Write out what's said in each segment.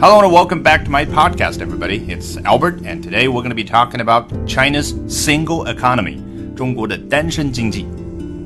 Hello and welcome back to my podcast, everybody. It's Albert, and today we're going to be talking about China's single economy, 中国的单身经济。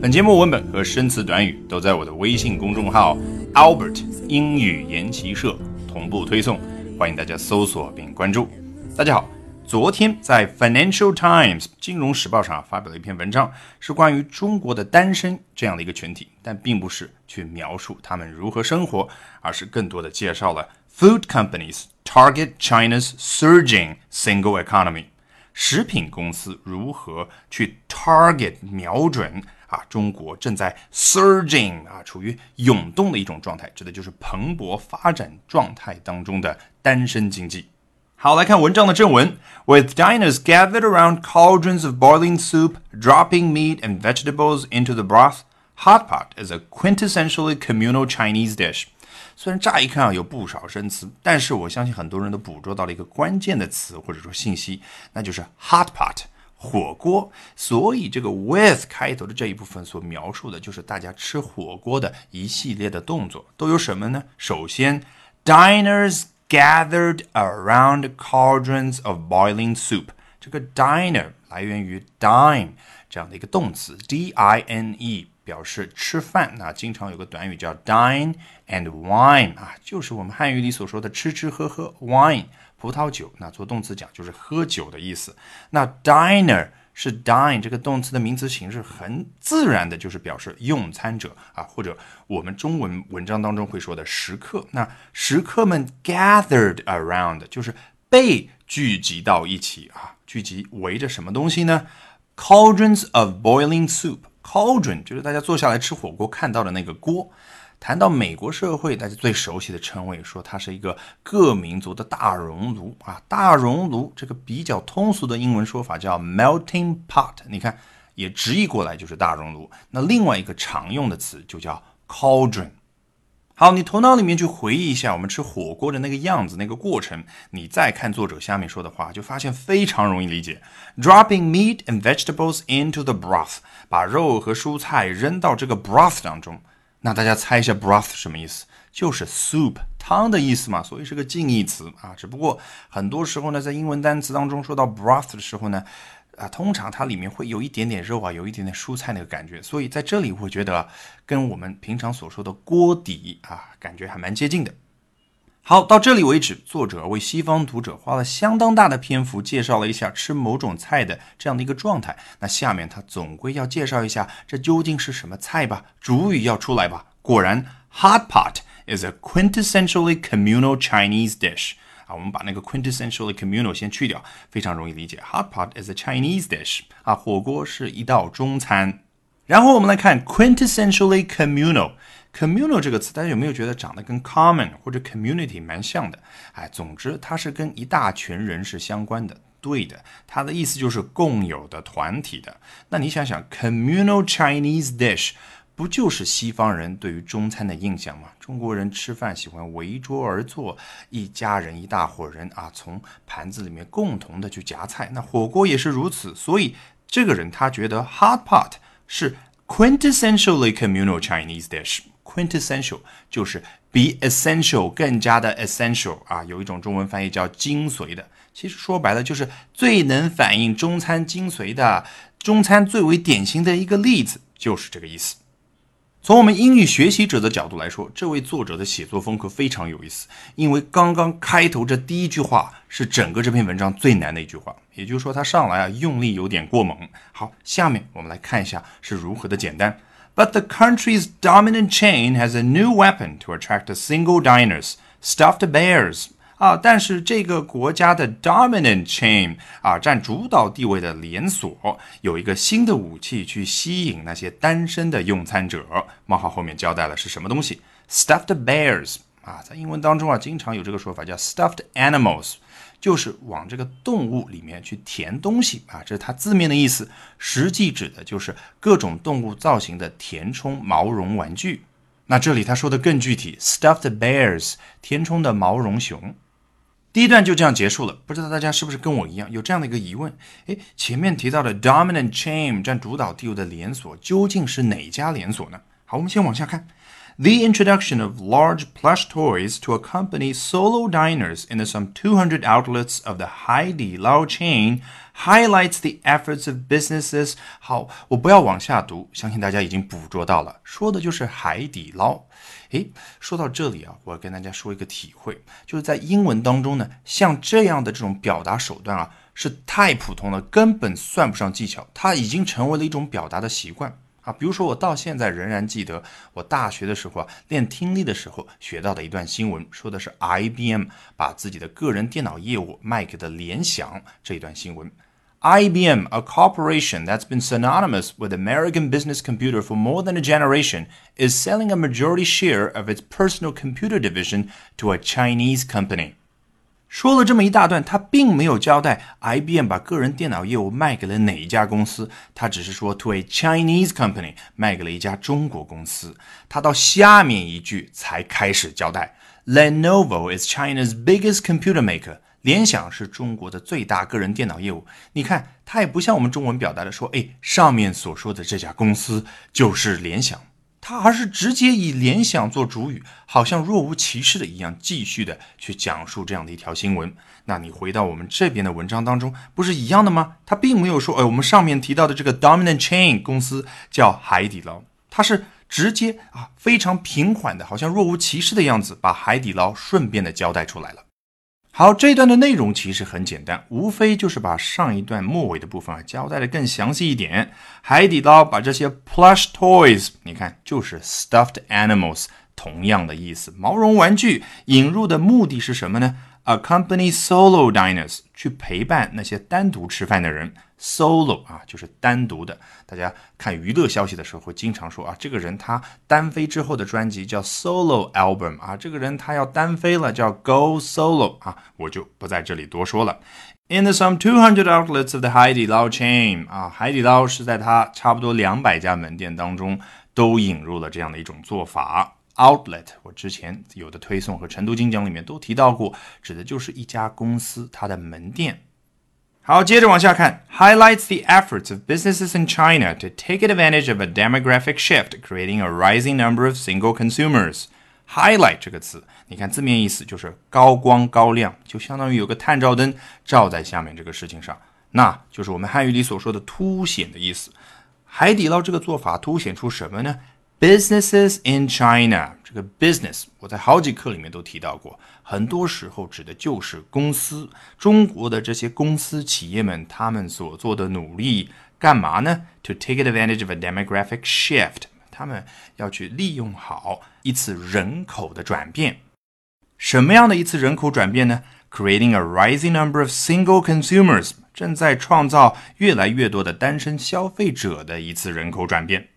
本节目文本和生词短语都在我的微信公众号 Albert 英语研习社同步推送，欢迎大家搜索并关注。大家好，昨天在 Financial Times 金融时报上发表了一篇文章，是关于中国的单身这样的一个群体，但并不是去描述他们如何生活，而是更多的介绍了。Food companies target China's surging single economy。食品公司如何去 target 瞄准啊？中国正在 surging 啊，处于涌动的一种状态，指的就是蓬勃发展状态当中的单身经济。好，来看文章的正文。With diners gathered around cauldrons of boiling soup, dropping meat and vegetables into the broth, hot pot is a quintessentially communal Chinese dish. 虽然乍一看啊有不少生词，但是我相信很多人都捕捉到了一个关键的词或者说信息，那就是 hot pot 火锅。所以这个 with 开头的这一部分所描述的就是大家吃火锅的一系列的动作，都有什么呢？首先，diners gathered around cauldrons of boiling soup。这个 diner 来源于 dine 这样的一个动词，d i n e。表示吃饭，那经常有个短语叫 dine and wine 啊，就是我们汉语里所说的吃吃喝喝 wine 葡萄酒。那做动词讲就是喝酒的意思。那 diner 是 dine 这个动词的名词形式，很自然的就是表示用餐者啊，或者我们中文文章当中会说的食客。那食客们 gathered around 就是被聚集到一起啊，聚集围着什么东西呢？Cauldrons of boiling soup。Cauldron 就是大家坐下来吃火锅看到的那个锅。谈到美国社会，大家最熟悉的称谓，说它是一个各民族的大熔炉啊。大熔炉这个比较通俗的英文说法叫 melting pot，你看也直译过来就是大熔炉。那另外一个常用的词就叫 cauldron。好，你头脑里面去回忆一下我们吃火锅的那个样子、那个过程，你再看作者下面说的话，就发现非常容易理解。Dropping meat and vegetables into the broth，把肉和蔬菜扔到这个 broth 当中。那大家猜一下 broth 什么意思？就是 soup 汤的意思嘛，所以是个近义词啊。只不过很多时候呢，在英文单词当中说到 broth 的时候呢。啊，通常它里面会有一点点肉啊，有一点点蔬菜那个感觉，所以在这里我觉得跟我们平常所说的锅底啊，感觉还蛮接近的。好，到这里为止，作者为西方读者花了相当大的篇幅介绍了一下吃某种菜的这样的一个状态。那下面他总归要介绍一下这究竟是什么菜吧，主语要出来吧。果然，hot pot is a quintessentially communal Chinese dish。我们把那个 quintessentially communal 先去掉，非常容易理解。Hot pot is a Chinese dish 啊，火锅是一道中餐。然后我们来看 quintessentially communal。communal 这个词，大家有没有觉得长得跟 common 或者 community 蛮像的？哎，总之它是跟一大群人是相关的。对的，它的意思就是共有的、团体的。那你想想，communal Chinese dish。不就是西方人对于中餐的印象吗？中国人吃饭喜欢围桌而坐，一家人一大伙人啊，从盘子里面共同的去夹菜。那火锅也是如此。所以这个人他觉得 hot pot 是 quintessentially communal Chinese dish。quintessential 就是比 essential 更加的 essential 啊，有一种中文翻译叫精髓的。其实说白了就是最能反映中餐精髓的中餐最为典型的一个例子，就是这个意思。从我们英语学习者的角度来说，这位作者的写作风格非常有意思，因为刚刚开头这第一句话是整个这篇文章最难的一句话，也就是说他上来啊用力有点过猛。好，下面我们来看一下是如何的简单。But the country's dominant chain has a new weapon to attract single diners: stuffed bears. 啊，但是这个国家的 dominant chain 啊，占主导地位的连锁，有一个新的武器去吸引那些单身的用餐者。冒号后面交代了是什么东西？stuffed bears 啊，在英文当中啊，经常有这个说法叫 stuffed animals，就是往这个动物里面去填东西啊，这是它字面的意思，实际指的就是各种动物造型的填充毛绒玩具。那这里他说的更具体，stuffed bears 填充的毛绒熊。第一段就这样结束了，不知道大家是不是跟我一样有这样的一个疑问？诶，前面提到的 dominant chain 占主导地位的连锁究竟是哪家连锁呢？好，我们先往下看。 The introduction of large plush toys to accompany solo diners in some 200 outlets of the Haidilao chain highlights the efforts of businesses。好，我不要往下读，相信大家已经捕捉到了，说的就是海底捞。诶，说到这里啊，我要跟大家说一个体会，就是在英文当中呢，像这样的这种表达手段啊，是太普通了，根本算不上技巧，它已经成为了一种表达的习惯。啊，比如说我到现在仍然记得我大学的时候啊，练听力的时候学到的一段新闻，说的是 IBM 把自己的个人电脑业务卖给了联想这一段新闻。IBM, a corporation that's been synonymous with American business computer for more than a generation, is selling a majority share of its personal computer division to a Chinese company. 说了这么一大段，他并没有交代 IBM 把个人电脑业务卖给了哪一家公司，他只是说 to a Chinese company 卖给了一家中国公司。他到下面一句才开始交代，Lenovo is China's biggest computer maker。 联想是中国的最大个人电脑业务。你看，它也不像我们中文表达的说，哎，上面所说的这家公司就是联想。他而是直接以联想做主语，好像若无其事的一样，继续的去讲述这样的一条新闻。那你回到我们这边的文章当中，不是一样的吗？他并没有说，哎，我们上面提到的这个 dominant chain 公司叫海底捞，它是直接啊，非常平缓的，好像若无其事的样子，把海底捞顺便的交代出来了。好，这一段的内容其实很简单，无非就是把上一段末尾的部分啊交代的更详细一点。海底捞把这些 plush toys，你看就是 stuffed animals，同样的意思，毛绒玩具引入的目的是什么呢？Accompany solo diners 去陪伴那些单独吃饭的人，solo 啊就是单独的。大家看娱乐消息的时候会经常说啊，这个人他单飞之后的专辑叫 solo album 啊，这个人他要单飞了叫 go solo 啊，我就不在这里多说了。In the some two hundred outlets of the 海底捞 chain 啊，海底捞是在它差不多两百家门店当中都引入了这样的一种做法。Outlet，我之前有的推送和晨读精讲里面都提到过，指的就是一家公司它的门店。好，接着往下看，highlights the efforts of businesses in China to take advantage of a demographic shift, creating a rising number of single consumers. Highlight 这个词，你看字面意思就是高光高亮，就相当于有个探照灯照在下面这个事情上，那就是我们汉语里所说的凸显的意思。海底捞这个做法凸显出什么呢？Businesses in China，这个 business 我在好几课里面都提到过，很多时候指的就是公司。中国的这些公司企业们，他们所做的努力干嘛呢？To take advantage of a demographic shift，他们要去利用好一次人口的转变。什么样的一次人口转变呢？Creating a rising number of single consumers，正在创造越来越多的单身消费者的一次人口转变。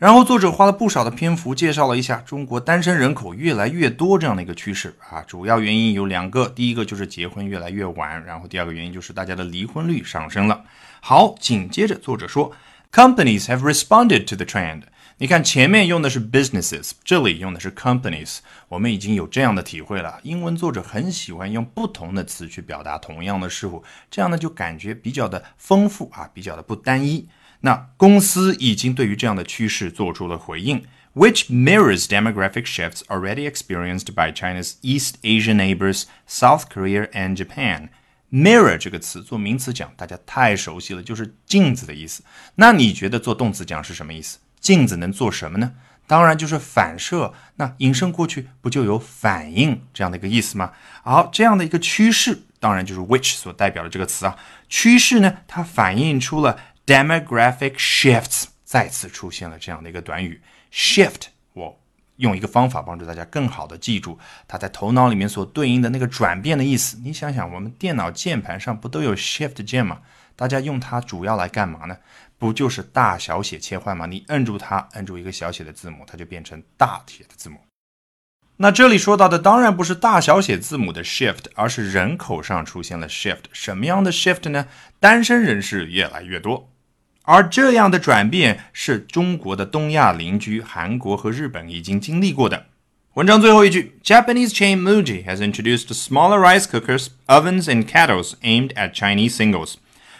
然后作者花了不少的篇幅介绍了一下中国单身人口越来越多这样的一个趋势啊，主要原因有两个，第一个就是结婚越来越晚，然后第二个原因就是大家的离婚率上升了。好，紧接着作者说，companies have responded to the trend。你看前面用的是 businesses，这里用的是 companies，我们已经有这样的体会了。英文作者很喜欢用不同的词去表达同样的事物，这样呢就感觉比较的丰富啊，比较的不单一。那公司已经对于这样的趋势做出了回应，which mirrors demographic shifts already experienced by China's East Asian neighbors South Korea and Japan。mirror 这个词做名词讲，大家太熟悉了，就是镜子的意思。那你觉得做动词讲是什么意思？镜子能做什么呢？当然就是反射。那引申过去不就有反应这样的一个意思吗？好，这样的一个趋势，当然就是 which 所代表的这个词啊。趋势呢，它反映出了。Demographic shifts 再次出现了这样的一个短语，shift。我用一个方法帮助大家更好的记住它在头脑里面所对应的那个转变的意思。你想想，我们电脑键盘上不都有 shift 键吗？大家用它主要来干嘛呢？不就是大小写切换吗？你摁住它，摁住一个小写的字母，它就变成大写的字母。那这里说到的当然不是大小写字母的 shift，而是人口上出现了 shift。什么样的 shift 呢？单身人士越来越多。而这样的转变是中国的东亚邻居韩国和日本已经经历过的。文章最后一句，Japanese chain Muji has introduced smaller rice cookers, ovens, and kettles aimed at Chinese singles。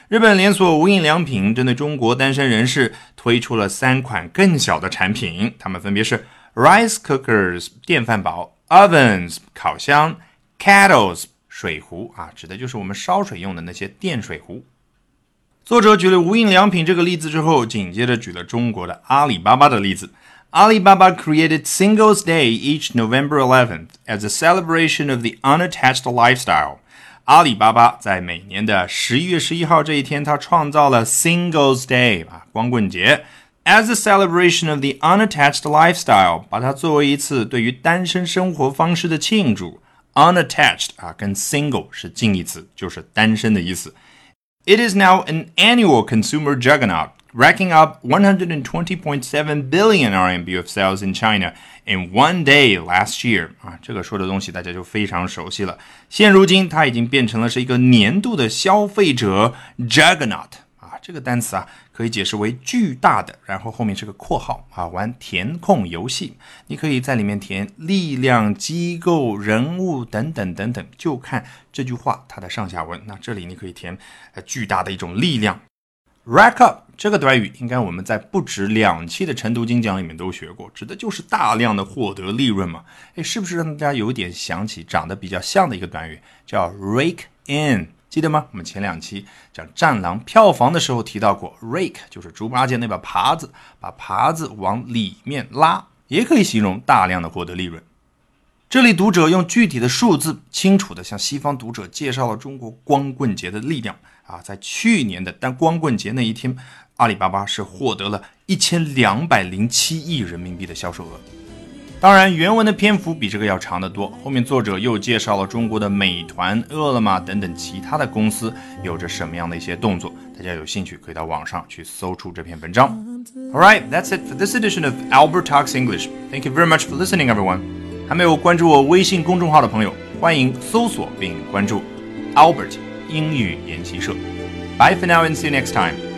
日本连锁无印良品针对中国单身人士推出了三款更小的产品，它们分别是 rice cookers 电饭煲，ovens 烤箱，kettles 水壶啊，指的就是我们烧水用的那些电水壶。作者举了无印良品这个例子之后，紧接着举了中国的阿里巴巴的例子。Alibaba created Singles Day each November 11th as a celebration of the unattached lifestyle. 阿里巴巴在每年的十一月十一号这一天，它创造了 Singles Day 啊，光棍节，as a celebration of the unattached lifestyle，把它作为一次对于单身生活方式的庆祝。Unattached 啊，跟 single 是近义词，就是单身的意思。It is now an annual consumer juggernaut, racking up 120.7 billion RMB of sales in China in one day last year. 啊，这个说的东西大家就非常熟悉了。现如今，它已经变成了是一个年度的消费者 juggernaut。这个单词啊， 可以解释为巨大的，然后后面是个括号啊，玩填空游戏，你可以在里面填力量、机构、人物等等等等，就看这句话它的上下文。那这里你可以填呃巨大的一种力量。Rack up 这个短语，应该我们在不止两期的晨读精讲里面都学过，指的就是大量的获得利润嘛。哎，是不是让大家有点想起长得比较像的一个短语，叫 rake in？记得吗？我们前两期讲《战狼》票房的时候提到过，rake 就是猪八戒那把耙子，把耙子往里面拉，也可以形容大量的获得利润。这里读者用具体的数字，清楚的向西方读者介绍了中国光棍节的力量啊！在去年的但光棍节那一天，阿里巴巴是获得了一千两百零七亿人民币的销售额。当然，原文的篇幅比这个要长得多。后面作者又介绍了中国的美团、饿了么等等其他的公司有着什么样的一些动作。大家有兴趣可以到网上去搜出这篇文章。All right, that's it for this edition of Albert Talks English. Thank you very much for listening, everyone. 还没有关注我微信公众号的朋友，欢迎搜索并关注 Albert 英语研习社。Bye for now and see you next time.